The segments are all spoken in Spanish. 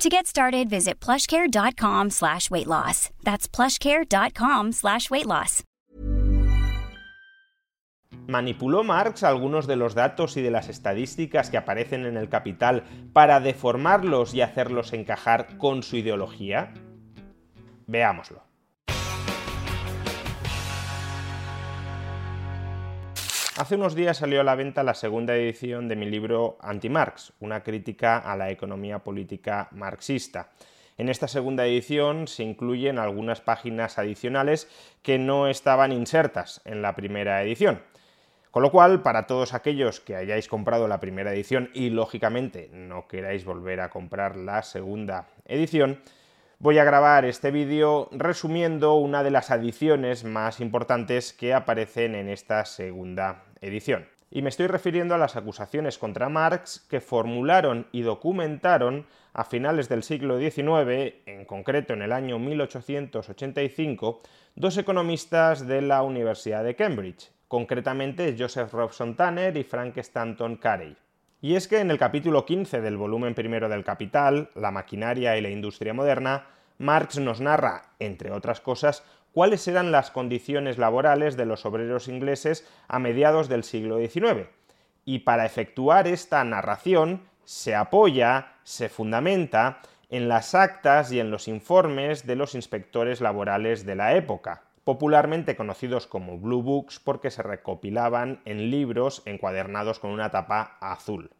To get started, visit plushcare.com slash weight loss. That's plushcare.com slash weight loss. ¿Manipuló Marx algunos de los datos y de las estadísticas que aparecen en el Capital para deformarlos y hacerlos encajar con su ideología? Veámoslo. Hace unos días salió a la venta la segunda edición de mi libro Anti-Marx, una crítica a la economía política marxista. En esta segunda edición se incluyen algunas páginas adicionales que no estaban insertas en la primera edición. Con lo cual, para todos aquellos que hayáis comprado la primera edición y lógicamente no queráis volver a comprar la segunda edición, voy a grabar este vídeo resumiendo una de las adiciones más importantes que aparecen en esta segunda edición. Y me estoy refiriendo a las acusaciones contra Marx que formularon y documentaron a finales del siglo XIX, en concreto en el año 1885, dos economistas de la Universidad de Cambridge, concretamente Joseph Robson Tanner y Frank Stanton Carey. Y es que en el capítulo 15 del volumen primero del Capital, La maquinaria y la industria moderna, Marx nos narra, entre otras cosas, cuáles eran las condiciones laborales de los obreros ingleses a mediados del siglo XIX. Y para efectuar esta narración se apoya, se fundamenta en las actas y en los informes de los inspectores laborales de la época, popularmente conocidos como Blue Books porque se recopilaban en libros encuadernados con una tapa azul.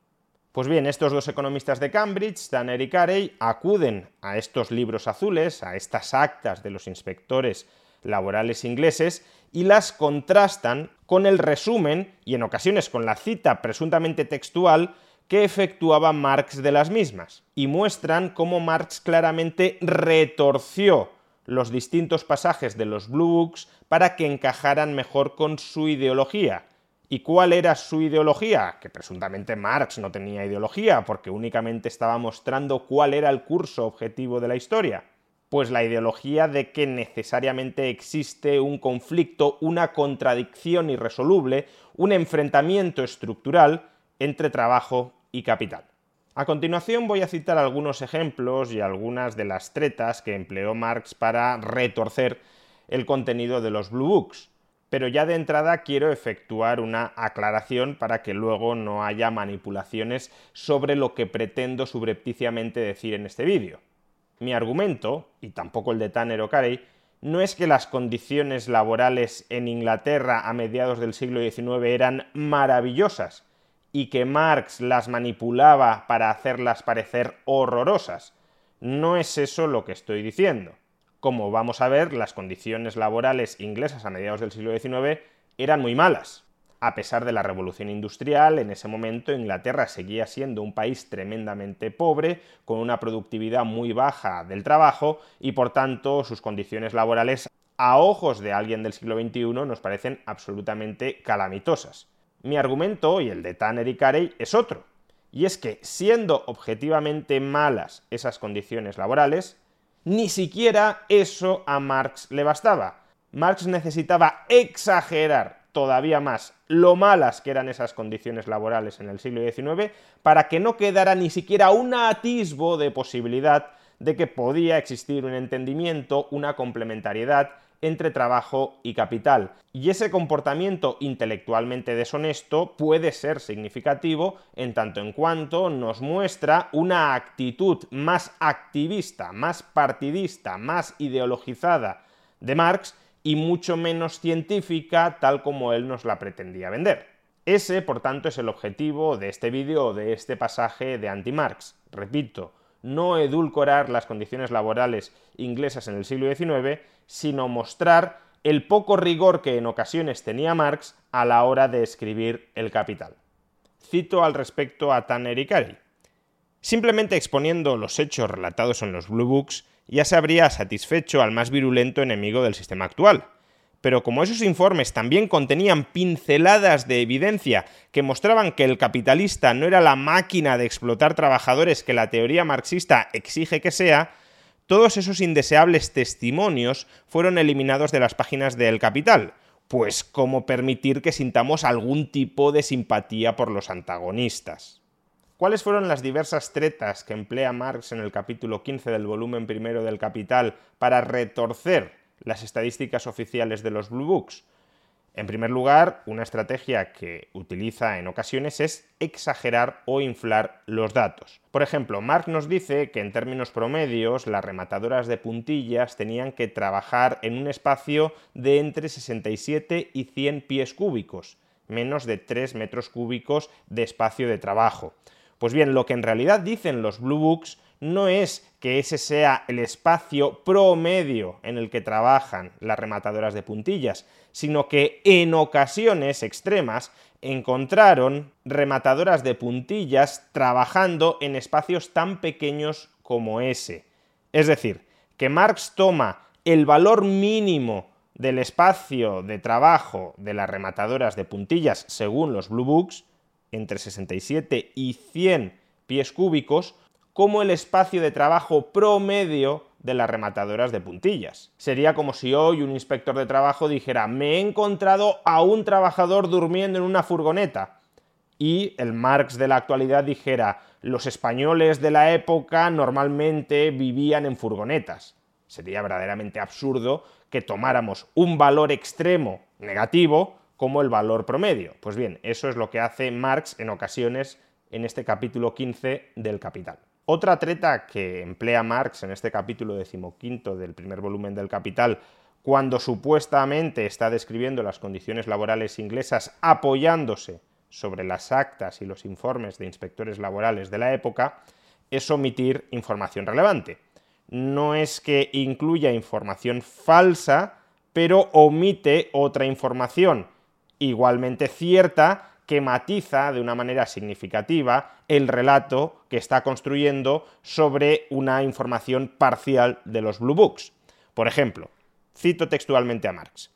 Pues bien, estos dos economistas de Cambridge, Tanner y Carey, acuden a estos libros azules, a estas actas de los inspectores laborales ingleses, y las contrastan con el resumen y en ocasiones con la cita presuntamente textual que efectuaba Marx de las mismas, y muestran cómo Marx claramente retorció los distintos pasajes de los Blue Books para que encajaran mejor con su ideología, ¿Y cuál era su ideología? Que presuntamente Marx no tenía ideología, porque únicamente estaba mostrando cuál era el curso objetivo de la historia. Pues la ideología de que necesariamente existe un conflicto, una contradicción irresoluble, un enfrentamiento estructural entre trabajo y capital. A continuación voy a citar algunos ejemplos y algunas de las tretas que empleó Marx para retorcer el contenido de los Blue Books pero ya de entrada quiero efectuar una aclaración para que luego no haya manipulaciones sobre lo que pretendo subrepticiamente decir en este vídeo. Mi argumento, y tampoco el de Tanner o Carey, no es que las condiciones laborales en Inglaterra a mediados del siglo XIX eran maravillosas y que Marx las manipulaba para hacerlas parecer horrorosas. No es eso lo que estoy diciendo. Como vamos a ver, las condiciones laborales inglesas a mediados del siglo XIX eran muy malas. A pesar de la revolución industrial, en ese momento Inglaterra seguía siendo un país tremendamente pobre, con una productividad muy baja del trabajo y por tanto sus condiciones laborales a ojos de alguien del siglo XXI nos parecen absolutamente calamitosas. Mi argumento y el de Tanner y Carey es otro, y es que siendo objetivamente malas esas condiciones laborales, ni siquiera eso a Marx le bastaba. Marx necesitaba exagerar todavía más lo malas que eran esas condiciones laborales en el siglo XIX para que no quedara ni siquiera un atisbo de posibilidad de que podía existir un entendimiento, una complementariedad entre trabajo y capital. Y ese comportamiento intelectualmente deshonesto puede ser significativo en tanto en cuanto nos muestra una actitud más activista, más partidista, más ideologizada de Marx y mucho menos científica tal como él nos la pretendía vender. Ese, por tanto, es el objetivo de este vídeo de este pasaje de anti-Marx. Repito, no edulcorar las condiciones laborales inglesas en el siglo XIX, sino mostrar el poco rigor que en ocasiones tenía Marx a la hora de escribir El Capital. Cito al respecto a Tanner y Carey. Simplemente exponiendo los hechos relatados en los Blue Books ya se habría satisfecho al más virulento enemigo del sistema actual. pero como esos informes también contenían pinceladas de evidencia que mostraban que el capitalista no era la máquina de explotar trabajadores que la teoría marxista exige que sea, todos esos indeseables testimonios fueron eliminados de las páginas del Capital, pues como permitir que sintamos algún tipo de simpatía por los antagonistas. ¿Cuáles fueron las diversas tretas que emplea Marx en el capítulo 15 del volumen primero del Capital para retorcer las estadísticas oficiales de los Blue Books? En primer lugar, una estrategia que utiliza en ocasiones es exagerar o inflar los datos. Por ejemplo, Marx nos dice que en términos promedios las rematadoras de puntillas tenían que trabajar en un espacio de entre 67 y 100 pies cúbicos, menos de 3 metros cúbicos de espacio de trabajo. Pues bien, lo que en realidad dicen los Blue Books no es que ese sea el espacio promedio en el que trabajan las rematadoras de puntillas, sino que en ocasiones extremas encontraron rematadoras de puntillas trabajando en espacios tan pequeños como ese. Es decir, que Marx toma el valor mínimo del espacio de trabajo de las rematadoras de puntillas según los Blue Books, entre 67 y 100 pies cúbicos, como el espacio de trabajo promedio de las rematadoras de puntillas. Sería como si hoy un inspector de trabajo dijera, me he encontrado a un trabajador durmiendo en una furgoneta. Y el Marx de la actualidad dijera, los españoles de la época normalmente vivían en furgonetas. Sería verdaderamente absurdo que tomáramos un valor extremo negativo como el valor promedio. Pues bien, eso es lo que hace Marx en ocasiones en este capítulo 15 del Capital. Otra treta que emplea Marx en este capítulo decimoquinto del primer volumen del Capital, cuando supuestamente está describiendo las condiciones laborales inglesas apoyándose sobre las actas y los informes de inspectores laborales de la época, es omitir información relevante. No es que incluya información falsa, pero omite otra información igualmente cierta que matiza de una manera significativa el relato que está construyendo sobre una información parcial de los Blue Books. Por ejemplo, cito textualmente a Marx.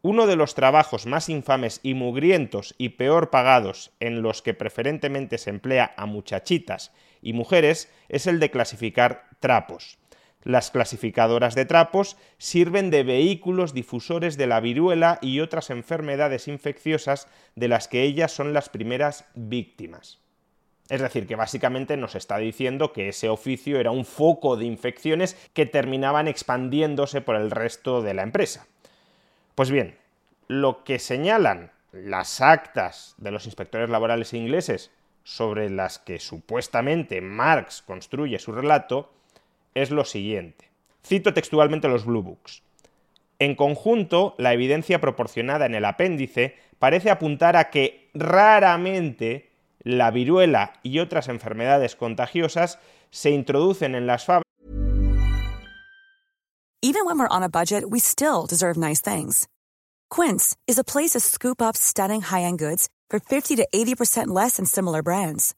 Uno de los trabajos más infames y mugrientos y peor pagados en los que preferentemente se emplea a muchachitas y mujeres es el de clasificar trapos. Las clasificadoras de trapos sirven de vehículos difusores de la viruela y otras enfermedades infecciosas de las que ellas son las primeras víctimas. Es decir, que básicamente nos está diciendo que ese oficio era un foco de infecciones que terminaban expandiéndose por el resto de la empresa. Pues bien, lo que señalan las actas de los inspectores laborales ingleses sobre las que supuestamente Marx construye su relato es lo siguiente. Cito textualmente los Blue Books. En conjunto, la evidencia proporcionada en el apéndice parece apuntar a que raramente la viruela y otras enfermedades contagiosas se introducen en las fábricas. Even when we're on a budget, we still deserve nice things. Quince is a place to scoop up stunning high-end goods for 50 to 80% less than similar brands.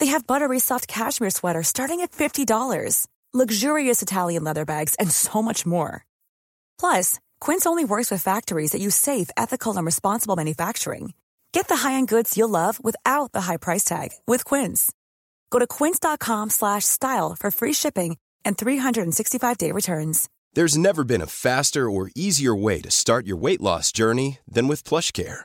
They have buttery soft cashmere sweaters starting at $50 luxurious Italian leather bags, and so much more. Plus, Quince only works with factories that use safe, ethical, and responsible manufacturing. Get the high-end goods you'll love without the high price tag with Quince. Go to quince.com/style for free shipping and 365-day returns. There's never been a faster or easier way to start your weight loss journey than with PlushCare.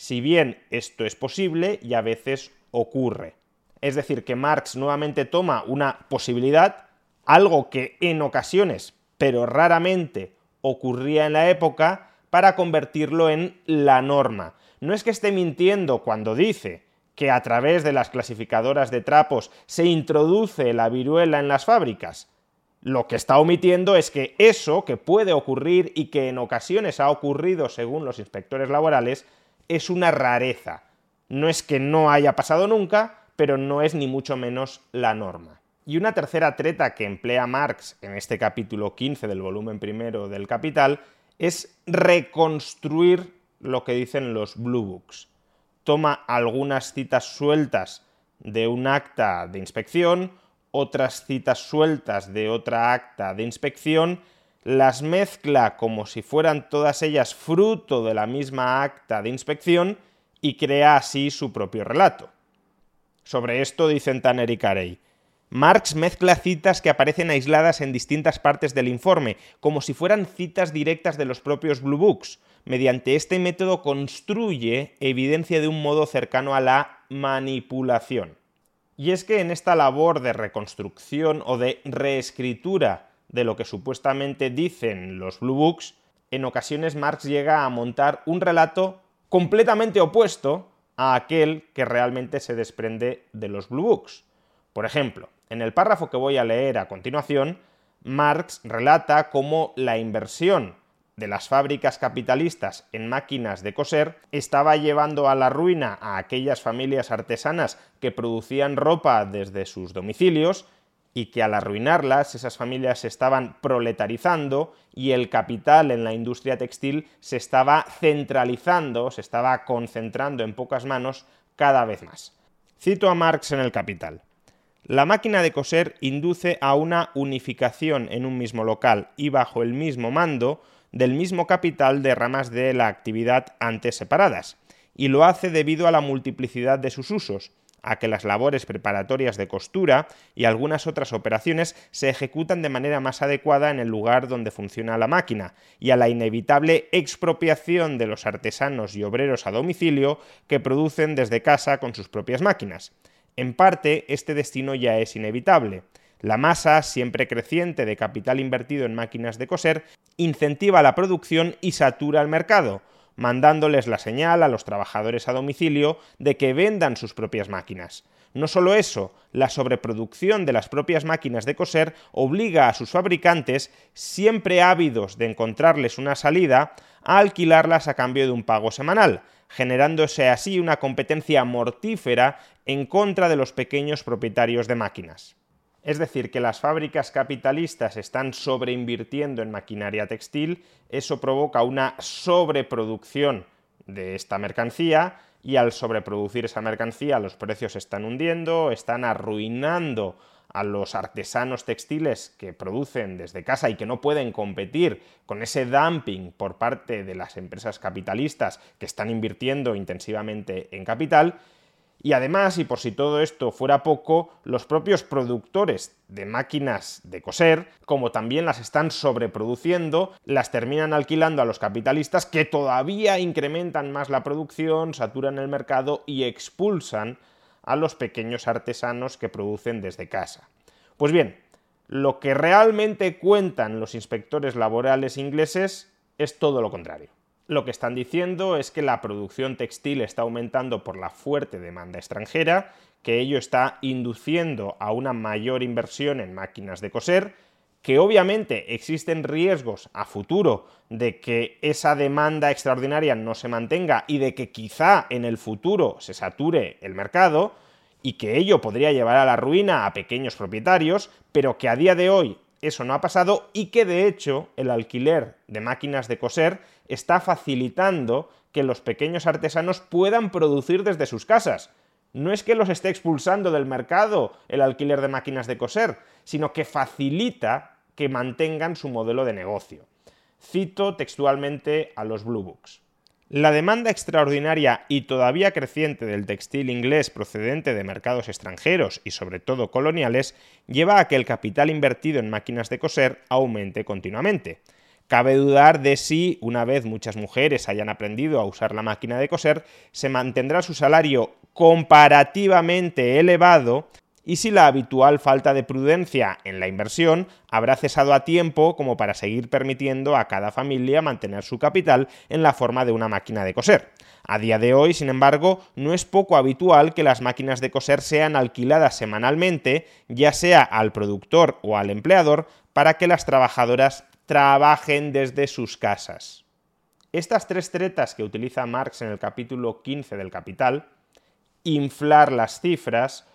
Si bien esto es posible y a veces ocurre. Es decir, que Marx nuevamente toma una posibilidad, algo que en ocasiones, pero raramente, ocurría en la época, para convertirlo en la norma. No es que esté mintiendo cuando dice que a través de las clasificadoras de trapos se introduce la viruela en las fábricas. Lo que está omitiendo es que eso que puede ocurrir y que en ocasiones ha ocurrido según los inspectores laborales es una rareza. No es que no haya pasado nunca, pero no es ni mucho menos la norma. Y una tercera treta que emplea Marx en este capítulo 15 del volumen primero del Capital es reconstruir lo que dicen los Blue Books. Toma algunas citas sueltas de un acta de inspección, otras citas sueltas de otra acta de inspección, las mezcla como si fueran todas ellas fruto de la misma acta de inspección y crea así su propio relato. Sobre esto dicen Tanner y Carey. Marx mezcla citas que aparecen aisladas en distintas partes del informe, como si fueran citas directas de los propios Blue Books. Mediante este método construye evidencia de un modo cercano a la manipulación. Y es que en esta labor de reconstrucción o de reescritura de lo que supuestamente dicen los Blue Books, en ocasiones Marx llega a montar un relato completamente opuesto a aquel que realmente se desprende de los Blue Books. Por ejemplo, en el párrafo que voy a leer a continuación, Marx relata cómo la inversión de las fábricas capitalistas en máquinas de coser estaba llevando a la ruina a aquellas familias artesanas que producían ropa desde sus domicilios y que al arruinarlas esas familias se estaban proletarizando y el capital en la industria textil se estaba centralizando, se estaba concentrando en pocas manos cada vez más. Cito a Marx en el Capital. La máquina de coser induce a una unificación en un mismo local y bajo el mismo mando del mismo capital de ramas de la actividad antes separadas, y lo hace debido a la multiplicidad de sus usos, a que las labores preparatorias de costura y algunas otras operaciones se ejecutan de manera más adecuada en el lugar donde funciona la máquina, y a la inevitable expropiación de los artesanos y obreros a domicilio que producen desde casa con sus propias máquinas. En parte, este destino ya es inevitable. La masa, siempre creciente de capital invertido en máquinas de coser, incentiva la producción y satura el mercado, mandándoles la señal a los trabajadores a domicilio de que vendan sus propias máquinas. No solo eso, la sobreproducción de las propias máquinas de coser obliga a sus fabricantes, siempre ávidos de encontrarles una salida, a alquilarlas a cambio de un pago semanal, generándose así una competencia mortífera en contra de los pequeños propietarios de máquinas. Es decir, que las fábricas capitalistas están sobreinvirtiendo en maquinaria textil, eso provoca una sobreproducción de esta mercancía y al sobreproducir esa mercancía los precios están hundiendo, están arruinando a los artesanos textiles que producen desde casa y que no pueden competir con ese dumping por parte de las empresas capitalistas que están invirtiendo intensivamente en capital y además, y por si todo esto fuera poco, los propios productores de máquinas de coser, como también las están sobreproduciendo, las terminan alquilando a los capitalistas que todavía incrementan más la producción, saturan el mercado y expulsan a los pequeños artesanos que producen desde casa. Pues bien, lo que realmente cuentan los inspectores laborales ingleses es todo lo contrario lo que están diciendo es que la producción textil está aumentando por la fuerte demanda extranjera, que ello está induciendo a una mayor inversión en máquinas de coser, que obviamente existen riesgos a futuro de que esa demanda extraordinaria no se mantenga y de que quizá en el futuro se sature el mercado y que ello podría llevar a la ruina a pequeños propietarios, pero que a día de hoy eso no ha pasado y que de hecho el alquiler de máquinas de coser está facilitando que los pequeños artesanos puedan producir desde sus casas. No es que los esté expulsando del mercado el alquiler de máquinas de coser, sino que facilita que mantengan su modelo de negocio. Cito textualmente a los Blue Books. La demanda extraordinaria y todavía creciente del textil inglés procedente de mercados extranjeros y sobre todo coloniales lleva a que el capital invertido en máquinas de coser aumente continuamente. Cabe dudar de si, una vez muchas mujeres hayan aprendido a usar la máquina de coser, se mantendrá su salario comparativamente elevado y si la habitual falta de prudencia en la inversión habrá cesado a tiempo como para seguir permitiendo a cada familia mantener su capital en la forma de una máquina de coser. A día de hoy, sin embargo, no es poco habitual que las máquinas de coser sean alquiladas semanalmente, ya sea al productor o al empleador, para que las trabajadoras trabajen desde sus casas. Estas tres tretas que utiliza Marx en el capítulo 15 del Capital, inflar las cifras,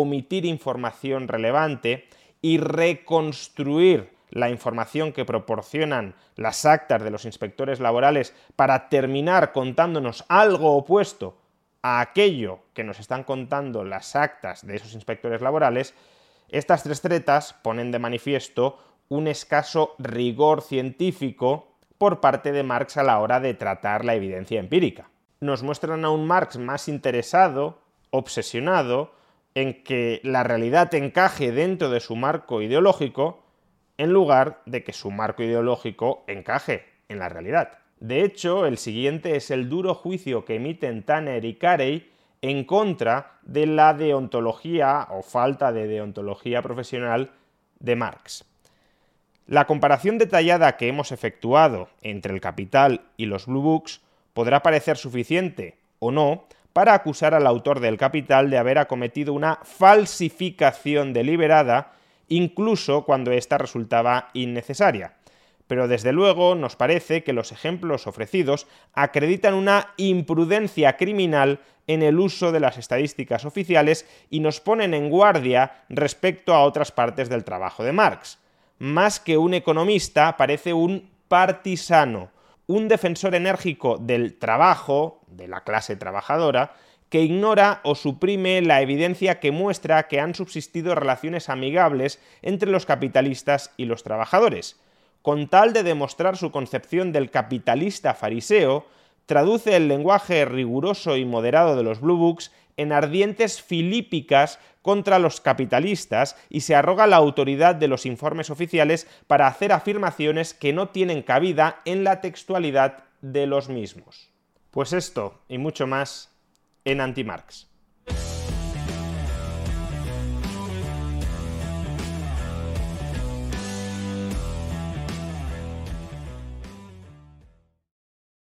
omitir información relevante y reconstruir la información que proporcionan las actas de los inspectores laborales para terminar contándonos algo opuesto a aquello que nos están contando las actas de esos inspectores laborales, estas tres tretas ponen de manifiesto un escaso rigor científico por parte de Marx a la hora de tratar la evidencia empírica. Nos muestran a un Marx más interesado, obsesionado, en que la realidad encaje dentro de su marco ideológico, en lugar de que su marco ideológico encaje en la realidad. De hecho, el siguiente es el duro juicio que emiten Tanner y Carey en contra de la deontología o falta de deontología profesional de Marx. La comparación detallada que hemos efectuado entre el Capital y los Blue Books podrá parecer suficiente o no para acusar al autor del Capital de haber acometido una falsificación deliberada incluso cuando ésta resultaba innecesaria. Pero desde luego nos parece que los ejemplos ofrecidos acreditan una imprudencia criminal en el uso de las estadísticas oficiales y nos ponen en guardia respecto a otras partes del trabajo de Marx. Más que un economista, parece un partisano, un defensor enérgico del trabajo, de la clase trabajadora, que ignora o suprime la evidencia que muestra que han subsistido relaciones amigables entre los capitalistas y los trabajadores. Con tal de demostrar su concepción del capitalista fariseo, traduce el lenguaje riguroso y moderado de los Blue Books en ardientes filípicas contra los capitalistas y se arroga la autoridad de los informes oficiales para hacer afirmaciones que no tienen cabida en la textualidad de los mismos. Pues esto y mucho más en Anti-Marx.